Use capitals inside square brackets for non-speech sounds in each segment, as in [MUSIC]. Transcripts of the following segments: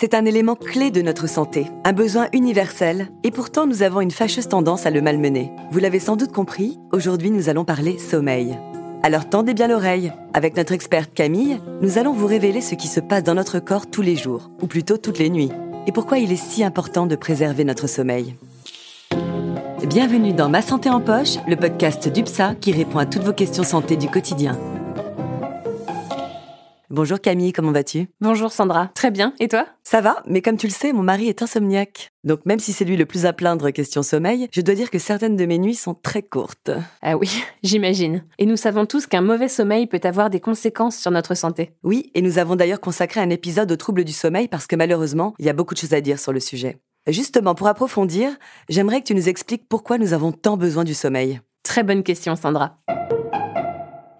c'est un élément clé de notre santé, un besoin universel, et pourtant nous avons une fâcheuse tendance à le malmener. Vous l'avez sans doute compris, aujourd'hui nous allons parler sommeil. Alors tendez bien l'oreille. Avec notre experte Camille, nous allons vous révéler ce qui se passe dans notre corps tous les jours, ou plutôt toutes les nuits, et pourquoi il est si important de préserver notre sommeil. Bienvenue dans Ma Santé en Poche, le podcast d'UPSA qui répond à toutes vos questions santé du quotidien. Bonjour Camille, comment vas-tu? Bonjour Sandra, très bien, et toi? Ça va, mais comme tu le sais, mon mari est insomniaque. Donc même si c'est lui le plus à plaindre question sommeil, je dois dire que certaines de mes nuits sont très courtes. Ah oui, [LAUGHS] j'imagine. Et nous savons tous qu'un mauvais sommeil peut avoir des conséquences sur notre santé. Oui, et nous avons d'ailleurs consacré un épisode aux troubles du sommeil parce que malheureusement, il y a beaucoup de choses à dire sur le sujet. Justement, pour approfondir, j'aimerais que tu nous expliques pourquoi nous avons tant besoin du sommeil. Très bonne question Sandra.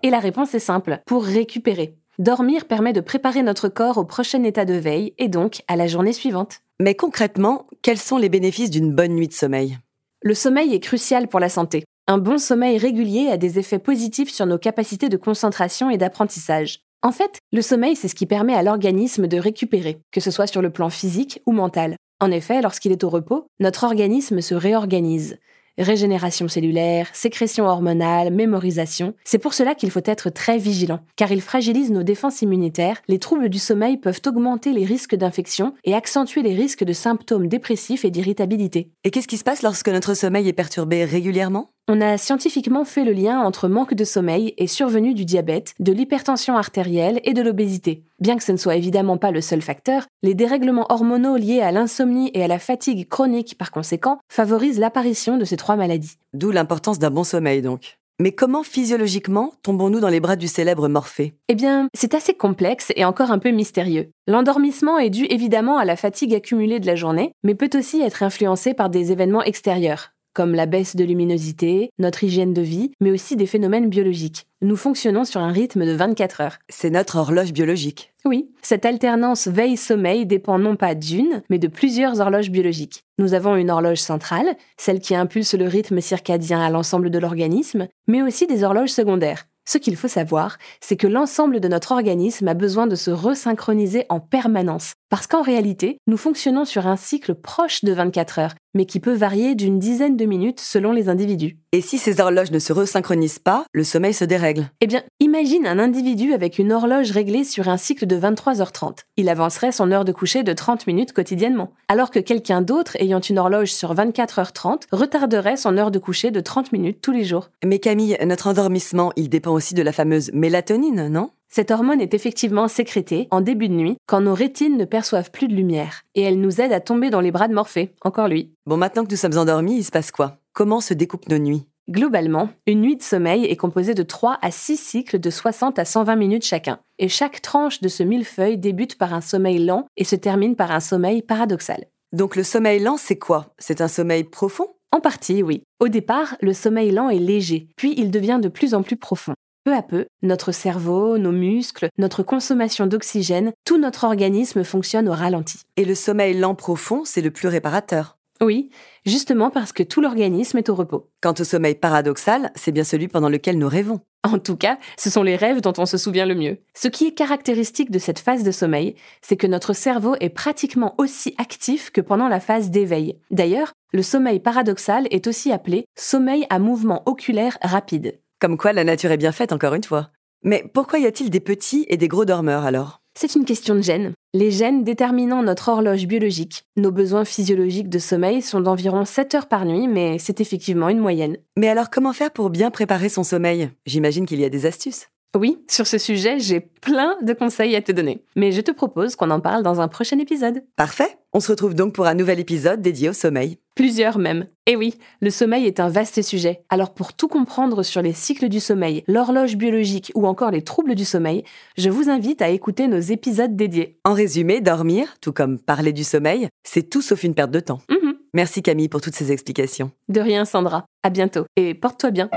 Et la réponse est simple, pour récupérer. Dormir permet de préparer notre corps au prochain état de veille et donc à la journée suivante. Mais concrètement, quels sont les bénéfices d'une bonne nuit de sommeil? Le sommeil est crucial pour la santé. Un bon sommeil régulier a des effets positifs sur nos capacités de concentration et d'apprentissage. En fait, le sommeil, c'est ce qui permet à l'organisme de récupérer, que ce soit sur le plan physique ou mental. En effet, lorsqu'il est au repos, notre organisme se réorganise régénération cellulaire, sécrétion hormonale, mémorisation. C'est pour cela qu'il faut être très vigilant, car il fragilise nos défenses immunitaires, les troubles du sommeil peuvent augmenter les risques d'infection et accentuer les risques de symptômes dépressifs et d'irritabilité. Et qu'est-ce qui se passe lorsque notre sommeil est perturbé régulièrement? On a scientifiquement fait le lien entre manque de sommeil et survenue du diabète, de l'hypertension artérielle et de l'obésité. Bien que ce ne soit évidemment pas le seul facteur, les dérèglements hormonaux liés à l'insomnie et à la fatigue chronique par conséquent favorisent l'apparition de ces trois maladies. D'où l'importance d'un bon sommeil donc. Mais comment physiologiquement tombons-nous dans les bras du célèbre Morphée? Eh bien, c'est assez complexe et encore un peu mystérieux. L'endormissement est dû évidemment à la fatigue accumulée de la journée, mais peut aussi être influencé par des événements extérieurs comme la baisse de luminosité, notre hygiène de vie, mais aussi des phénomènes biologiques. Nous fonctionnons sur un rythme de 24 heures. C'est notre horloge biologique. Oui, cette alternance veille-sommeil dépend non pas d'une, mais de plusieurs horloges biologiques. Nous avons une horloge centrale, celle qui impulse le rythme circadien à l'ensemble de l'organisme, mais aussi des horloges secondaires, ce qu'il faut savoir, c'est que l'ensemble de notre organisme a besoin de se resynchroniser en permanence, parce qu'en réalité, nous fonctionnons sur un cycle proche de 24 heures, mais qui peut varier d'une dizaine de minutes selon les individus. Et si ces horloges ne se resynchronisent pas, le sommeil se dérègle Eh bien, imagine un individu avec une horloge réglée sur un cycle de 23h30. Il avancerait son heure de coucher de 30 minutes quotidiennement, alors que quelqu'un d'autre ayant une horloge sur 24h30 retarderait son heure de coucher de 30 minutes tous les jours. Mais Camille, notre endormissement, il dépend aussi de la fameuse mélatonine, non? Cette hormone est effectivement sécrétée en début de nuit quand nos rétines ne perçoivent plus de lumière et elle nous aide à tomber dans les bras de Morphée, encore lui. Bon, maintenant que nous sommes endormis, il se passe quoi? Comment se découpent nos nuits? Globalement, une nuit de sommeil est composée de 3 à 6 cycles de 60 à 120 minutes chacun, et chaque tranche de ce millefeuille débute par un sommeil lent et se termine par un sommeil paradoxal. Donc le sommeil lent, c'est quoi? C'est un sommeil profond? En partie, oui. Au départ, le sommeil lent est léger, puis il devient de plus en plus profond. Peu à peu, notre cerveau, nos muscles, notre consommation d'oxygène, tout notre organisme fonctionne au ralenti. Et le sommeil lent profond, c'est le plus réparateur. Oui, justement parce que tout l'organisme est au repos. Quant au sommeil paradoxal, c'est bien celui pendant lequel nous rêvons. En tout cas, ce sont les rêves dont on se souvient le mieux. Ce qui est caractéristique de cette phase de sommeil, c'est que notre cerveau est pratiquement aussi actif que pendant la phase d'éveil. D'ailleurs, le sommeil paradoxal est aussi appelé sommeil à mouvement oculaire rapide. Comme quoi la nature est bien faite, encore une fois. Mais pourquoi y a-t-il des petits et des gros dormeurs alors? C'est une question de gènes. Les gènes déterminant notre horloge biologique. Nos besoins physiologiques de sommeil sont d'environ 7 heures par nuit, mais c'est effectivement une moyenne. Mais alors comment faire pour bien préparer son sommeil? J'imagine qu'il y a des astuces. Oui, sur ce sujet, j'ai plein de conseils à te donner. Mais je te propose qu'on en parle dans un prochain épisode. Parfait. On se retrouve donc pour un nouvel épisode dédié au sommeil. Plusieurs même. Et oui, le sommeil est un vaste sujet. Alors pour tout comprendre sur les cycles du sommeil, l'horloge biologique ou encore les troubles du sommeil, je vous invite à écouter nos épisodes dédiés. En résumé, dormir, tout comme parler du sommeil, c'est tout sauf une perte de temps. Mhm. Merci Camille pour toutes ces explications. De rien Sandra. À bientôt et porte-toi bien.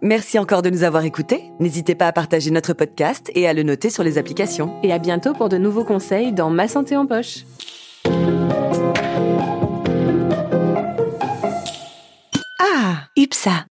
Merci encore de nous avoir écoutés. N'hésitez pas à partager notre podcast et à le noter sur les applications. Et à bientôt pour de nouveaux conseils dans Ma santé en poche. Ypsa